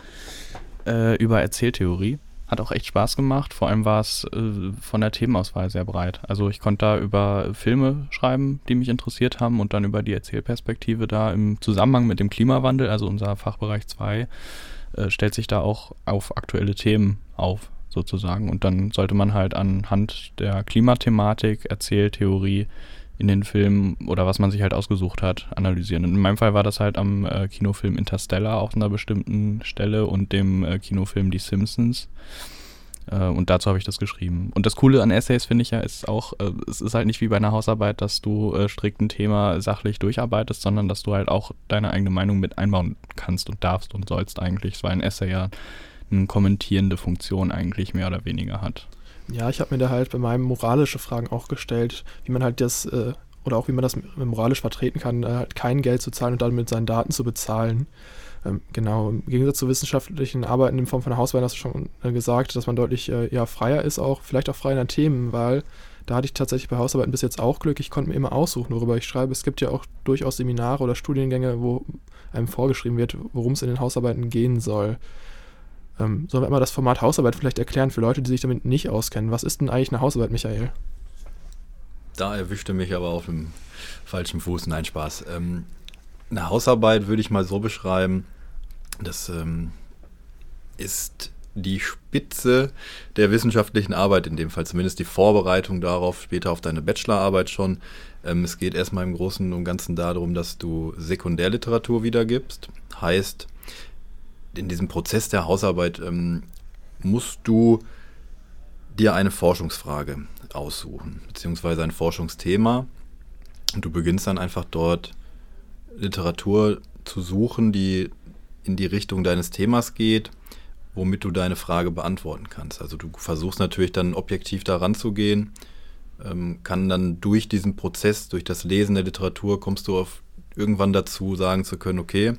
äh, über Erzähltheorie. Hat auch echt Spaß gemacht. Vor allem war es äh, von der Themenauswahl sehr breit. Also ich konnte da über Filme schreiben, die mich interessiert haben und dann über die Erzählperspektive da im Zusammenhang mit dem Klimawandel, also unser Fachbereich 2, äh, stellt sich da auch auf aktuelle Themen auf sozusagen. Und dann sollte man halt anhand der Klimathematik, Erzähltheorie, in den Filmen oder was man sich halt ausgesucht hat, analysieren. Und in meinem Fall war das halt am äh, Kinofilm Interstellar auf einer bestimmten Stelle und dem äh, Kinofilm Die Simpsons. Äh, und dazu habe ich das geschrieben. Und das Coole an Essays finde ich ja, ist auch, äh, es ist halt nicht wie bei einer Hausarbeit, dass du äh, strikt ein Thema sachlich durcharbeitest, sondern dass du halt auch deine eigene Meinung mit einbauen kannst und darfst und sollst eigentlich, weil ein Essay ja eine kommentierende Funktion eigentlich mehr oder weniger hat. Ja, ich habe mir da halt bei meinem moralische Fragen auch gestellt, wie man halt das, äh, oder auch wie man das moralisch vertreten kann, äh, halt kein Geld zu zahlen und dann mit seinen Daten zu bezahlen. Ähm, genau, im Gegensatz zu wissenschaftlichen Arbeiten in Form von Hauswahl hast du schon äh, gesagt, dass man deutlich ja, freier ist, auch vielleicht auch freier in der Themenwahl. Da hatte ich tatsächlich bei Hausarbeiten bis jetzt auch Glück. Ich konnte mir immer aussuchen, worüber ich schreibe. Es gibt ja auch durchaus Seminare oder Studiengänge, wo einem vorgeschrieben wird, worum es in den Hausarbeiten gehen soll. Ähm, sollen wir einmal das Format Hausarbeit vielleicht erklären für Leute, die sich damit nicht auskennen? Was ist denn eigentlich eine Hausarbeit, Michael? Da erwischte mich aber auf dem falschen Fuß. Nein, Spaß. Ähm, eine Hausarbeit würde ich mal so beschreiben, das ähm, ist die Spitze der wissenschaftlichen Arbeit, in dem Fall zumindest die Vorbereitung darauf, später auf deine Bachelorarbeit schon. Ähm, es geht erstmal im Großen und Ganzen darum, dass du Sekundärliteratur wiedergibst. Heißt, in diesem Prozess der Hausarbeit ähm, musst du dir eine Forschungsfrage aussuchen, beziehungsweise ein Forschungsthema. Und du beginnst dann einfach dort Literatur zu suchen, die in die Richtung deines Themas geht, womit du deine Frage beantworten kannst. Also du versuchst natürlich dann objektiv daran zu gehen, ähm, kann dann durch diesen Prozess, durch das Lesen der Literatur, kommst du auf irgendwann dazu, sagen zu können, okay,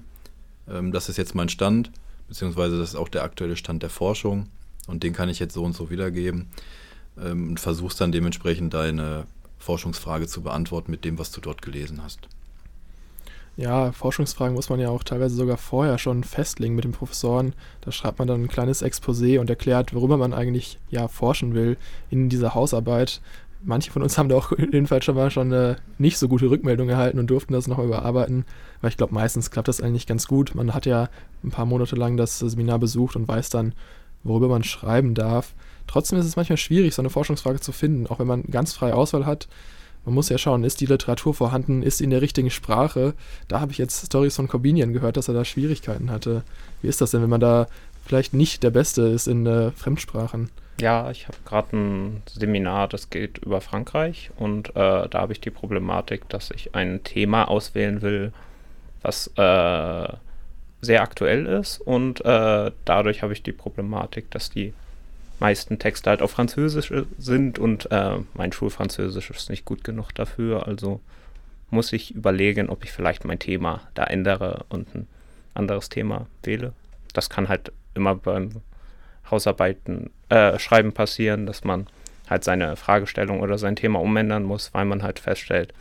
ähm, das ist jetzt mein Stand beziehungsweise das ist auch der aktuelle Stand der Forschung und den kann ich jetzt so und so wiedergeben ähm, und versuchst dann dementsprechend deine Forschungsfrage zu beantworten mit dem, was du dort gelesen hast. ja, Forschungsfragen muss man ja auch teilweise sogar vorher schon festlegen mit den Professoren. Da schreibt man dann ein kleines Exposé und erklärt, worüber man eigentlich ja forschen will in dieser Hausarbeit. Manche von uns haben da auch [laughs] jedenfalls schon mal schon eine nicht so gute Rückmeldung erhalten und durften das nochmal überarbeiten, weil ich glaube, meistens klappt das eigentlich ganz gut. Man hat ja ein paar Monate lang das Seminar besucht und weiß dann, worüber man schreiben darf. Trotzdem ist es manchmal schwierig, so eine Forschungsfrage zu finden, auch wenn man ganz freie Auswahl hat man muss ja schauen, ist die Literatur vorhanden, ist sie in der richtigen Sprache. Da habe ich jetzt Stories von Corbinian gehört, dass er da Schwierigkeiten hatte. Wie ist das denn, wenn man da vielleicht nicht der Beste ist in äh, Fremdsprachen? Ja, ich habe gerade ein Seminar, das geht über Frankreich und äh, da habe ich die Problematik, dass ich ein Thema auswählen will, was äh, sehr aktuell ist und äh, dadurch habe ich die Problematik, dass die meisten Texte halt auf Französisch sind und äh, mein Schulfranzösisch ist nicht gut genug dafür. Also muss ich überlegen, ob ich vielleicht mein Thema da ändere und ein anderes Thema wähle. Das kann halt immer beim Hausarbeiten, äh, Schreiben passieren, dass man halt seine Fragestellung oder sein Thema umändern muss, weil man halt feststellt,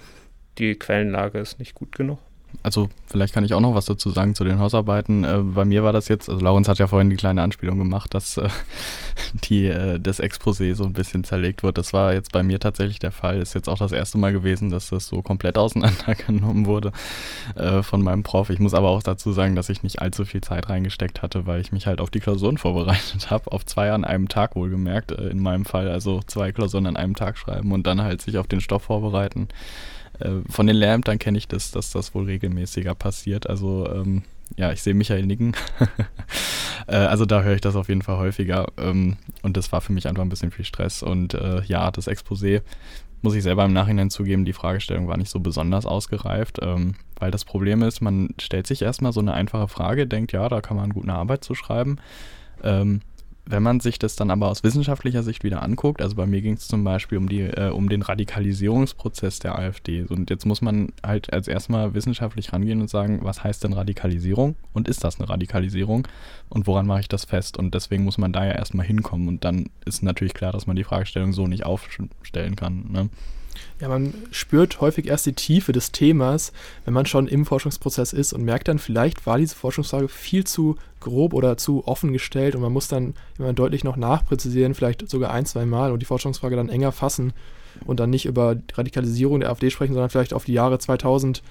die Quellenlage ist nicht gut genug also vielleicht kann ich auch noch was dazu sagen zu den Hausarbeiten. Äh, bei mir war das jetzt, also Laurens hat ja vorhin die kleine Anspielung gemacht, dass äh, [laughs] die, äh, das Exposé so ein bisschen zerlegt wird. Das war jetzt bei mir tatsächlich der Fall. Ist jetzt auch das erste Mal gewesen, dass das so komplett [laughs] auseinandergenommen wurde äh, von meinem Prof. Ich muss aber auch dazu sagen, dass ich nicht allzu viel Zeit reingesteckt hatte, weil ich mich halt auf die Klausuren [laughs] vorbereitet habe. Auf zwei an einem Tag wohlgemerkt, äh, in meinem Fall. Also zwei Klausuren an einem Tag schreiben und dann halt sich auf den Stoff vorbereiten. Äh, von den Lehrämtern kenne ich das, dass das wohl regelmäßiger passiert. Also ähm, ja, ich sehe Michael nicken. [laughs] äh, also da höre ich das auf jeden Fall häufiger. Ähm, und das war für mich einfach ein bisschen viel Stress. Und äh, ja, das Exposé, muss ich selber im Nachhinein zugeben, die Fragestellung war nicht so besonders ausgereift. Ähm, weil das Problem ist, man stellt sich erstmal so eine einfache Frage, denkt, ja, da kann man gut eine Arbeit zu schreiben. Ähm, wenn man sich das dann aber aus wissenschaftlicher Sicht wieder anguckt, also bei mir ging es zum Beispiel um, die, äh, um den Radikalisierungsprozess der AfD. Und jetzt muss man halt als erstmal wissenschaftlich rangehen und sagen, was heißt denn Radikalisierung und ist das eine Radikalisierung und woran mache ich das fest? Und deswegen muss man da ja erstmal hinkommen. Und dann ist natürlich klar, dass man die Fragestellung so nicht aufstellen kann. Ne? Ja, man spürt häufig erst die Tiefe des Themas, wenn man schon im Forschungsprozess ist und merkt dann, vielleicht war diese Forschungsfrage viel zu grob oder zu offen gestellt und man muss dann immer deutlich noch nachpräzisieren, vielleicht sogar ein, zwei Mal und die Forschungsfrage dann enger fassen und dann nicht über Radikalisierung der AfD sprechen, sondern vielleicht auf die Jahre 2014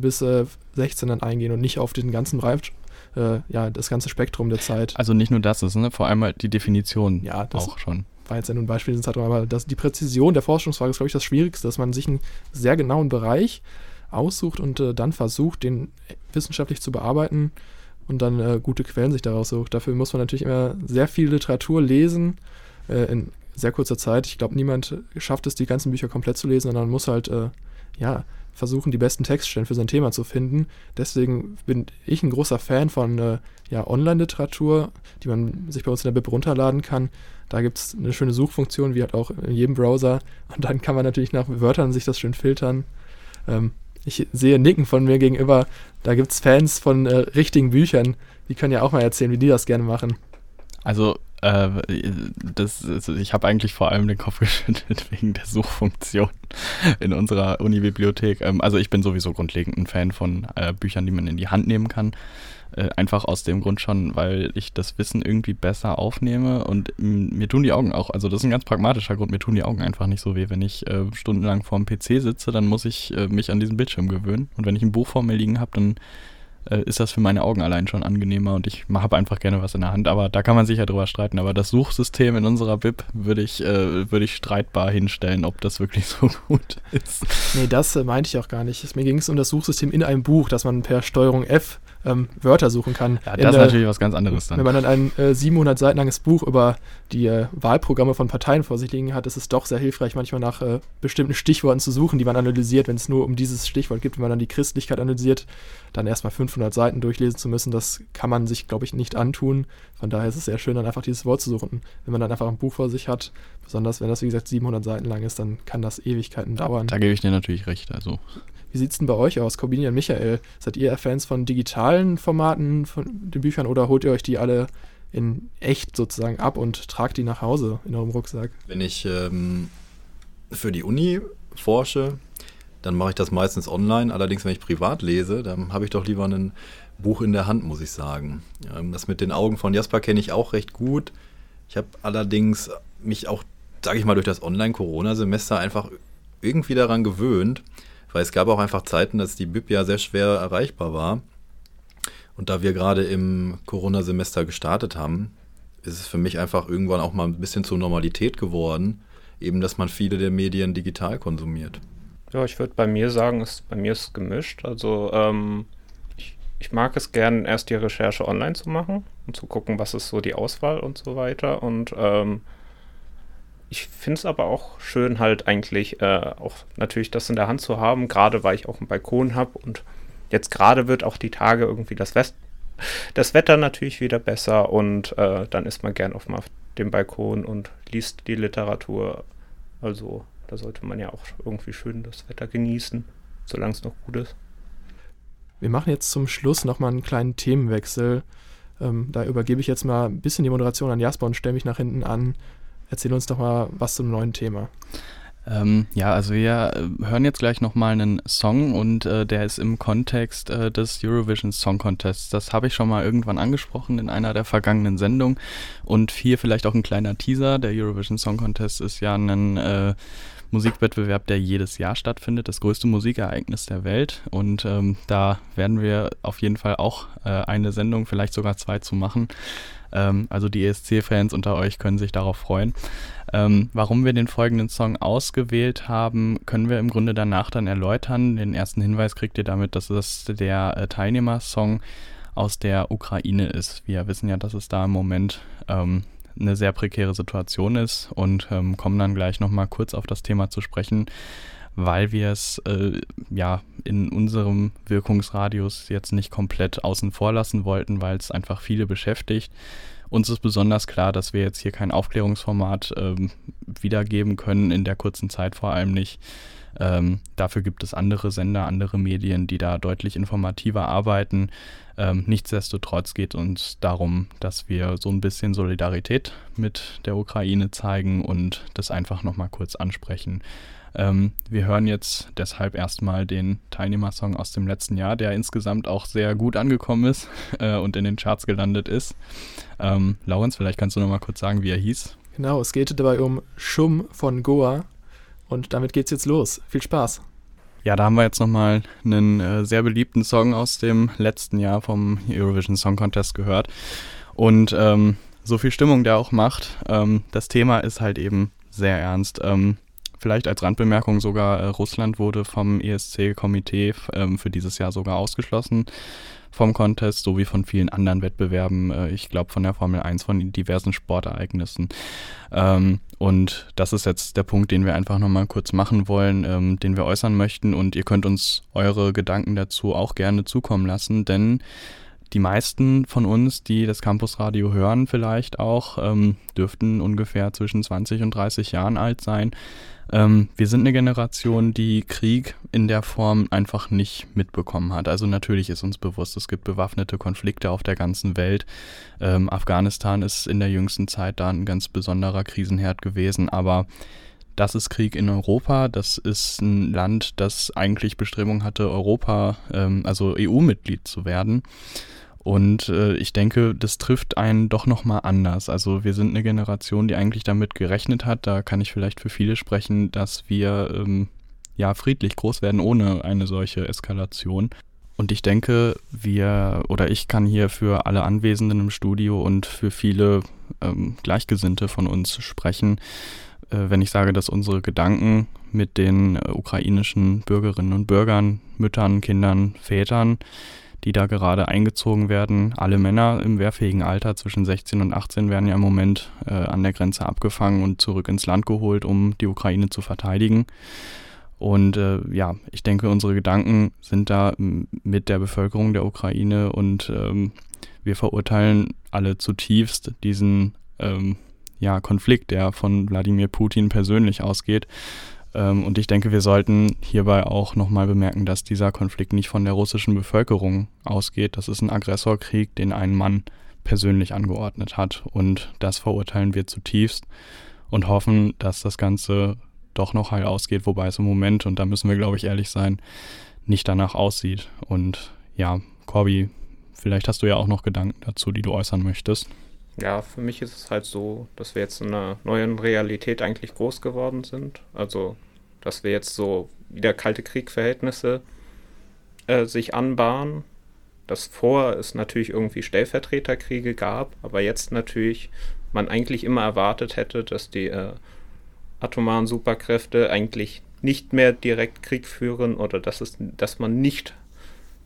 bis äh, 16 dann eingehen und nicht auf den ganzen Bereich, äh, ja, das ganze Spektrum der Zeit. Also nicht nur das ist, ne? vor allem halt die Definition ja, das, auch schon war jetzt ja nur ein Beispiel in Zeitung, aber das, die Präzision der Forschungsfrage ist, glaube ich, das Schwierigste, dass man sich einen sehr genauen Bereich aussucht und äh, dann versucht, den wissenschaftlich zu bearbeiten und dann äh, gute Quellen sich daraus sucht. Dafür muss man natürlich immer sehr viel Literatur lesen äh, in sehr kurzer Zeit. Ich glaube, niemand schafft es, die ganzen Bücher komplett zu lesen, sondern muss halt, äh, ja, versuchen, die besten Textstellen für sein Thema zu finden. Deswegen bin ich ein großer Fan von äh, ja, Online-Literatur, die man sich bei uns in der Bib runterladen kann. Da gibt es eine schöne Suchfunktion, wie halt auch in jedem Browser. Und dann kann man natürlich nach Wörtern sich das schön filtern. Ähm, ich sehe Nicken von mir gegenüber. Da gibt es Fans von äh, richtigen Büchern. Die können ja auch mal erzählen, wie die das gerne machen. Also äh, das, also ich habe eigentlich vor allem den Kopf [laughs] geschüttelt wegen der Suchfunktion in unserer Uni-Bibliothek. Ähm, also ich bin sowieso grundlegend ein Fan von äh, Büchern, die man in die Hand nehmen kann. Äh, einfach aus dem Grund schon, weil ich das Wissen irgendwie besser aufnehme und mir tun die Augen auch, also das ist ein ganz pragmatischer Grund, mir tun die Augen einfach nicht so weh. Wenn ich äh, stundenlang vorm PC sitze, dann muss ich äh, mich an diesen Bildschirm gewöhnen. Und wenn ich ein Buch vor mir liegen habe, dann äh, ist das für meine Augen allein schon angenehmer und ich habe einfach gerne was in der Hand. Aber da kann man sicher drüber streiten. Aber das Suchsystem in unserer Bib würde ich, äh, würd ich streitbar hinstellen, ob das wirklich [laughs] so gut ist. Nee, das äh, meinte ich auch gar nicht. Mir ging es um das Suchsystem in einem Buch, dass man per Steuerung F ähm, Wörter suchen kann. Ja, das in, ist natürlich was ganz anderes dann. Wenn man dann ein äh, 700 Seiten langes Buch über die äh, Wahlprogramme von Parteien vor sich liegen hat, ist es doch sehr hilfreich, manchmal nach äh, bestimmten Stichworten zu suchen, die man analysiert. Wenn es nur um dieses Stichwort gibt, wenn man dann die Christlichkeit analysiert, dann erstmal 500 Seiten durchlesen zu müssen, das kann man sich, glaube ich, nicht antun. Von daher ist es sehr schön, dann einfach dieses Wort zu suchen. Wenn man dann einfach ein Buch vor sich hat, besonders wenn das, wie gesagt, 700 Seiten lang ist, dann kann das Ewigkeiten dauern. Da gebe ich dir natürlich recht. Also wie sieht es denn bei euch aus, Corbinian Michael? Seid ihr Fans von digitalen Formaten von den Büchern oder holt ihr euch die alle in echt sozusagen ab und tragt die nach Hause in eurem Rucksack? Wenn ich ähm, für die Uni forsche, dann mache ich das meistens online. Allerdings, wenn ich privat lese, dann habe ich doch lieber ein Buch in der Hand, muss ich sagen. Ähm, das mit den Augen von Jasper kenne ich auch recht gut. Ich habe allerdings mich auch, sage ich mal, durch das Online-Corona-Semester einfach irgendwie daran gewöhnt, weil es gab auch einfach Zeiten, dass die Bib ja sehr schwer erreichbar war. Und da wir gerade im Corona-Semester gestartet haben, ist es für mich einfach irgendwann auch mal ein bisschen zur Normalität geworden, eben dass man viele der Medien digital konsumiert. Ja, ich würde bei mir sagen, es, bei mir ist es gemischt. Also ähm, ich, ich mag es gern, erst die Recherche online zu machen und zu gucken, was ist so die Auswahl und so weiter. Und ähm, ich finde es aber auch schön, halt eigentlich äh, auch natürlich das in der Hand zu haben, gerade weil ich auch einen Balkon habe und jetzt gerade wird auch die Tage irgendwie das, West das Wetter natürlich wieder besser und äh, dann ist man gern auf dem Balkon und liest die Literatur. Also da sollte man ja auch irgendwie schön das Wetter genießen, solange es noch gut ist. Wir machen jetzt zum Schluss nochmal einen kleinen Themenwechsel. Ähm, da übergebe ich jetzt mal ein bisschen die Moderation an Jasper und stelle mich nach hinten an. Erzähl uns doch mal was zum neuen Thema. Ähm, ja, also wir äh, hören jetzt gleich nochmal einen Song und äh, der ist im Kontext äh, des Eurovision Song Contests. Das habe ich schon mal irgendwann angesprochen in einer der vergangenen Sendungen. Und hier vielleicht auch ein kleiner Teaser. Der Eurovision Song Contest ist ja ein äh, Musikwettbewerb, der jedes Jahr stattfindet, das größte Musikereignis der Welt. Und ähm, da werden wir auf jeden Fall auch äh, eine Sendung, vielleicht sogar zwei zu machen. Ähm, also die ESC-Fans unter euch können sich darauf freuen. Ähm, warum wir den folgenden Song ausgewählt haben, können wir im Grunde danach dann erläutern. Den ersten Hinweis kriegt ihr damit, dass es der äh, Teilnehmersong aus der Ukraine ist. Wir wissen ja, dass es da im Moment ähm, eine sehr prekäre Situation ist und ähm, kommen dann gleich nochmal kurz auf das Thema zu sprechen, weil wir es äh, ja in unserem Wirkungsradius jetzt nicht komplett außen vor lassen wollten, weil es einfach viele beschäftigt. Uns ist besonders klar, dass wir jetzt hier kein Aufklärungsformat ähm, wiedergeben können, in der kurzen Zeit vor allem nicht. Ähm, dafür gibt es andere Sender, andere Medien, die da deutlich informativer arbeiten. Ähm, nichtsdestotrotz geht uns darum, dass wir so ein bisschen Solidarität mit der Ukraine zeigen und das einfach nochmal kurz ansprechen. Ähm, wir hören jetzt deshalb erstmal den Teilnehmersong aus dem letzten Jahr, der insgesamt auch sehr gut angekommen ist [laughs] äh, und in den Charts gelandet ist. Ähm, Laurenz, vielleicht kannst du noch mal kurz sagen, wie er hieß. Genau, es geht dabei um Schum von Goa und damit geht's jetzt los. Viel Spaß. Ja, da haben wir jetzt nochmal einen äh, sehr beliebten Song aus dem letzten Jahr vom Eurovision Song Contest gehört. Und ähm, so viel Stimmung der auch macht, ähm, das Thema ist halt eben sehr ernst. Ähm, Vielleicht als Randbemerkung sogar, äh, Russland wurde vom ESC-Komitee ähm, für dieses Jahr sogar ausgeschlossen vom Contest, sowie von vielen anderen Wettbewerben, äh, ich glaube von der Formel 1, von diversen Sportereignissen. Ähm, und das ist jetzt der Punkt, den wir einfach nochmal kurz machen wollen, ähm, den wir äußern möchten. Und ihr könnt uns eure Gedanken dazu auch gerne zukommen lassen, denn die meisten von uns, die das Campusradio hören, vielleicht auch, ähm, dürften ungefähr zwischen 20 und 30 Jahren alt sein. Ähm, wir sind eine Generation, die Krieg in der Form einfach nicht mitbekommen hat. Also natürlich ist uns bewusst, es gibt bewaffnete Konflikte auf der ganzen Welt. Ähm, Afghanistan ist in der jüngsten Zeit da ein ganz besonderer Krisenherd gewesen, aber das ist Krieg in Europa. Das ist ein Land, das eigentlich Bestrebung hatte, Europa, ähm, also EU-Mitglied zu werden. Und äh, ich denke, das trifft einen doch nochmal anders. Also wir sind eine Generation, die eigentlich damit gerechnet hat. Da kann ich vielleicht für viele sprechen, dass wir ähm, ja friedlich groß werden ohne eine solche Eskalation. Und ich denke, wir oder ich kann hier für alle Anwesenden im Studio und für viele ähm, Gleichgesinnte von uns sprechen, äh, wenn ich sage, dass unsere Gedanken mit den ukrainischen Bürgerinnen und Bürgern, Müttern, Kindern, Vätern, die da gerade eingezogen werden. Alle Männer im wehrfähigen Alter zwischen 16 und 18 werden ja im Moment äh, an der Grenze abgefangen und zurück ins Land geholt, um die Ukraine zu verteidigen. Und äh, ja, ich denke, unsere Gedanken sind da mit der Bevölkerung der Ukraine und ähm, wir verurteilen alle zutiefst diesen ähm, ja, Konflikt, der von Wladimir Putin persönlich ausgeht. Ähm, und ich denke, wir sollten hierbei auch nochmal bemerken, dass dieser Konflikt nicht von der russischen Bevölkerung ausgeht. Das ist ein Aggressorkrieg, den ein Mann persönlich angeordnet hat. Und das verurteilen wir zutiefst und hoffen, dass das Ganze doch noch heil ausgeht, wobei es im Moment, und da müssen wir, glaube ich, ehrlich sein, nicht danach aussieht. Und ja, Corby, vielleicht hast du ja auch noch Gedanken dazu, die du äußern möchtest. Ja, für mich ist es halt so, dass wir jetzt in einer neuen Realität eigentlich groß geworden sind. Also, dass wir jetzt so wieder kalte Kriegverhältnisse äh, sich anbahnen. Das vor es natürlich irgendwie Stellvertreterkriege gab, aber jetzt natürlich man eigentlich immer erwartet hätte, dass die äh, atomaren Superkräfte eigentlich nicht mehr direkt Krieg führen oder dass es, dass man nicht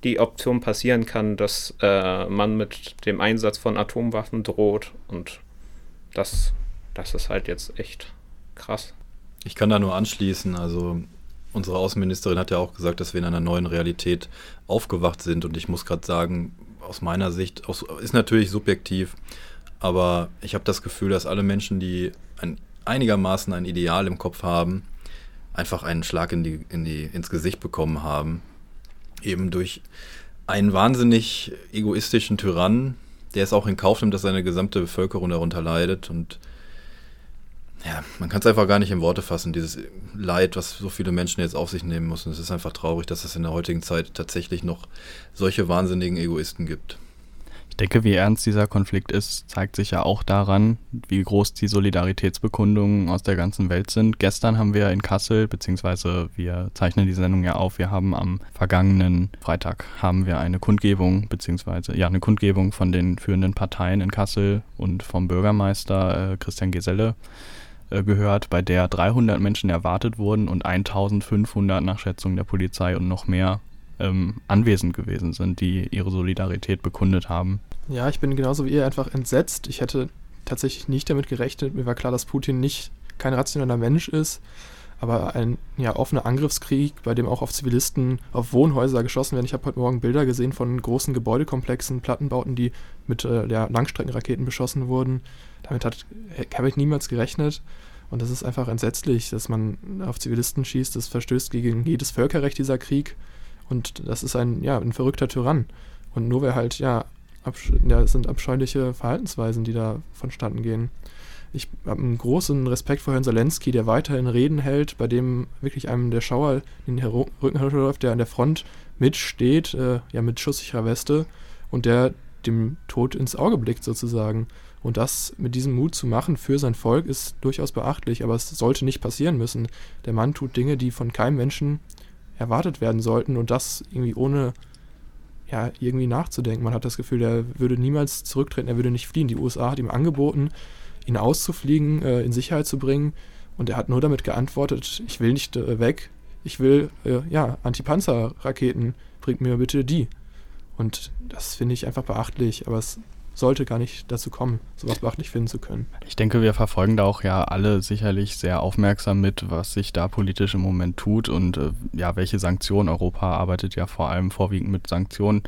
die Option passieren kann, dass äh, man mit dem Einsatz von Atomwaffen droht. Und das, das ist halt jetzt echt krass. Ich kann da nur anschließen. Also unsere Außenministerin hat ja auch gesagt, dass wir in einer neuen Realität aufgewacht sind. Und ich muss gerade sagen, aus meiner Sicht, ist natürlich subjektiv, aber ich habe das Gefühl, dass alle Menschen, die ein, einigermaßen ein Ideal im Kopf haben, einfach einen Schlag in die, in die, ins Gesicht bekommen haben eben durch einen wahnsinnig egoistischen Tyrannen, der es auch in Kauf nimmt, dass seine gesamte Bevölkerung darunter leidet. Und ja, man kann es einfach gar nicht in Worte fassen, dieses Leid, was so viele Menschen jetzt auf sich nehmen müssen. Es ist einfach traurig, dass es in der heutigen Zeit tatsächlich noch solche wahnsinnigen Egoisten gibt. Ich denke, wie ernst dieser Konflikt ist, zeigt sich ja auch daran, wie groß die Solidaritätsbekundungen aus der ganzen Welt sind. Gestern haben wir in Kassel, beziehungsweise wir zeichnen die Sendung ja auf, wir haben am vergangenen Freitag haben wir eine Kundgebung, beziehungsweise ja, eine Kundgebung von den führenden Parteien in Kassel und vom Bürgermeister äh, Christian Geselle äh, gehört, bei der 300 Menschen erwartet wurden und 1500 nach Schätzung der Polizei und noch mehr ähm, anwesend gewesen sind, die ihre Solidarität bekundet haben. Ja, ich bin genauso wie ihr einfach entsetzt. Ich hätte tatsächlich nicht damit gerechnet. Mir war klar, dass Putin nicht kein rationaler Mensch ist, aber ein ja, offener Angriffskrieg, bei dem auch auf Zivilisten, auf Wohnhäuser geschossen werden. Ich habe heute Morgen Bilder gesehen von großen Gebäudekomplexen, Plattenbauten, die mit äh, ja, Langstreckenraketen beschossen wurden. Damit habe ich niemals gerechnet. Und das ist einfach entsetzlich, dass man auf Zivilisten schießt. Das verstößt gegen jedes Völkerrecht, dieser Krieg. Und das ist ein, ja, ein verrückter Tyrann. Und nur wer halt, ja, ja, es sind abscheuliche Verhaltensweisen, die da vonstatten gehen. Ich habe einen großen Respekt vor Herrn Zelensky, der weiterhin Reden hält, bei dem wirklich einem der Schauer in den Rücken herunterläuft, der an der Front mitsteht, äh, ja, mit schusssicherer Weste und der dem Tod ins Auge blickt sozusagen. Und das mit diesem Mut zu machen für sein Volk ist durchaus beachtlich, aber es sollte nicht passieren müssen. Der Mann tut Dinge, die von keinem Menschen erwartet werden sollten und das irgendwie ohne ja, irgendwie nachzudenken. Man hat das Gefühl, er würde niemals zurücktreten, er würde nicht fliehen. Die USA hat ihm angeboten, ihn auszufliegen, äh, in Sicherheit zu bringen und er hat nur damit geantwortet, ich will nicht äh, weg, ich will, äh, ja, Antipanzerraketen, bringt mir bitte die. Und das finde ich einfach beachtlich, aber es sollte gar nicht dazu kommen, sowas beachtlich finden zu können. Ich denke, wir verfolgen da auch ja alle sicherlich sehr aufmerksam mit, was sich da politisch im Moment tut und äh, ja, welche Sanktionen. Europa arbeitet ja vor allem vorwiegend mit Sanktionen,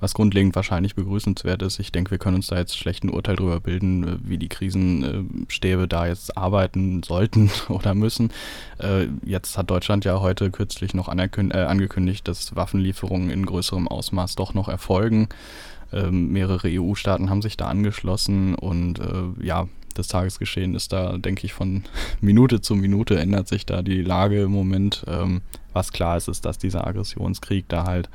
was grundlegend wahrscheinlich begrüßenswert ist. Ich denke, wir können uns da jetzt schlecht ein Urteil darüber bilden, äh, wie die Krisenstäbe da jetzt arbeiten sollten [laughs] oder müssen. Äh, jetzt hat Deutschland ja heute kürzlich noch äh, angekündigt, dass Waffenlieferungen in größerem Ausmaß doch noch erfolgen. Ähm, mehrere EU-Staaten haben sich da angeschlossen und äh, ja, das Tagesgeschehen ist da, denke ich, von [laughs] Minute zu Minute ändert sich da die Lage im Moment. Ähm, was klar ist, ist, dass dieser Aggressionskrieg da halt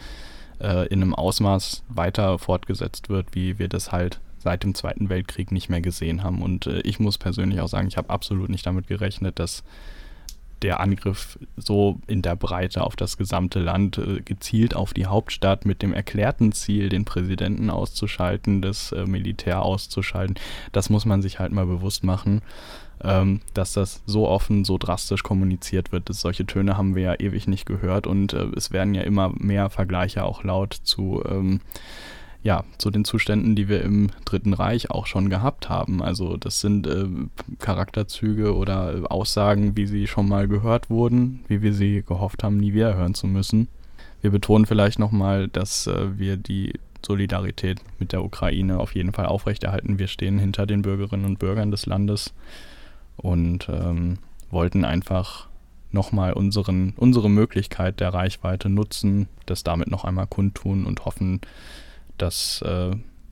äh, in einem Ausmaß weiter fortgesetzt wird, wie wir das halt seit dem Zweiten Weltkrieg nicht mehr gesehen haben. Und äh, ich muss persönlich auch sagen, ich habe absolut nicht damit gerechnet, dass der Angriff so in der Breite auf das gesamte Land, äh, gezielt auf die Hauptstadt mit dem erklärten Ziel, den Präsidenten auszuschalten, das äh, Militär auszuschalten. Das muss man sich halt mal bewusst machen, ähm, dass das so offen, so drastisch kommuniziert wird. Solche Töne haben wir ja ewig nicht gehört und äh, es werden ja immer mehr Vergleiche auch laut zu ähm, ja, zu den Zuständen, die wir im Dritten Reich auch schon gehabt haben. Also das sind äh, Charakterzüge oder Aussagen, wie sie schon mal gehört wurden, wie wir sie gehofft haben, nie wieder hören zu müssen. Wir betonen vielleicht nochmal, dass äh, wir die Solidarität mit der Ukraine auf jeden Fall aufrechterhalten. Wir stehen hinter den Bürgerinnen und Bürgern des Landes und ähm, wollten einfach nochmal unsere Möglichkeit der Reichweite nutzen, das damit noch einmal kundtun und hoffen, dass äh,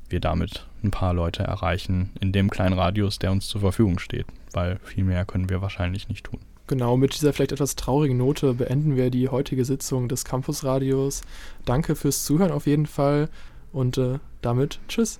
wir damit ein paar Leute erreichen in dem kleinen Radius, der uns zur Verfügung steht, weil viel mehr können wir wahrscheinlich nicht tun. Genau, mit dieser vielleicht etwas traurigen Note beenden wir die heutige Sitzung des Campusradios. Danke fürs Zuhören auf jeden Fall und äh, damit tschüss.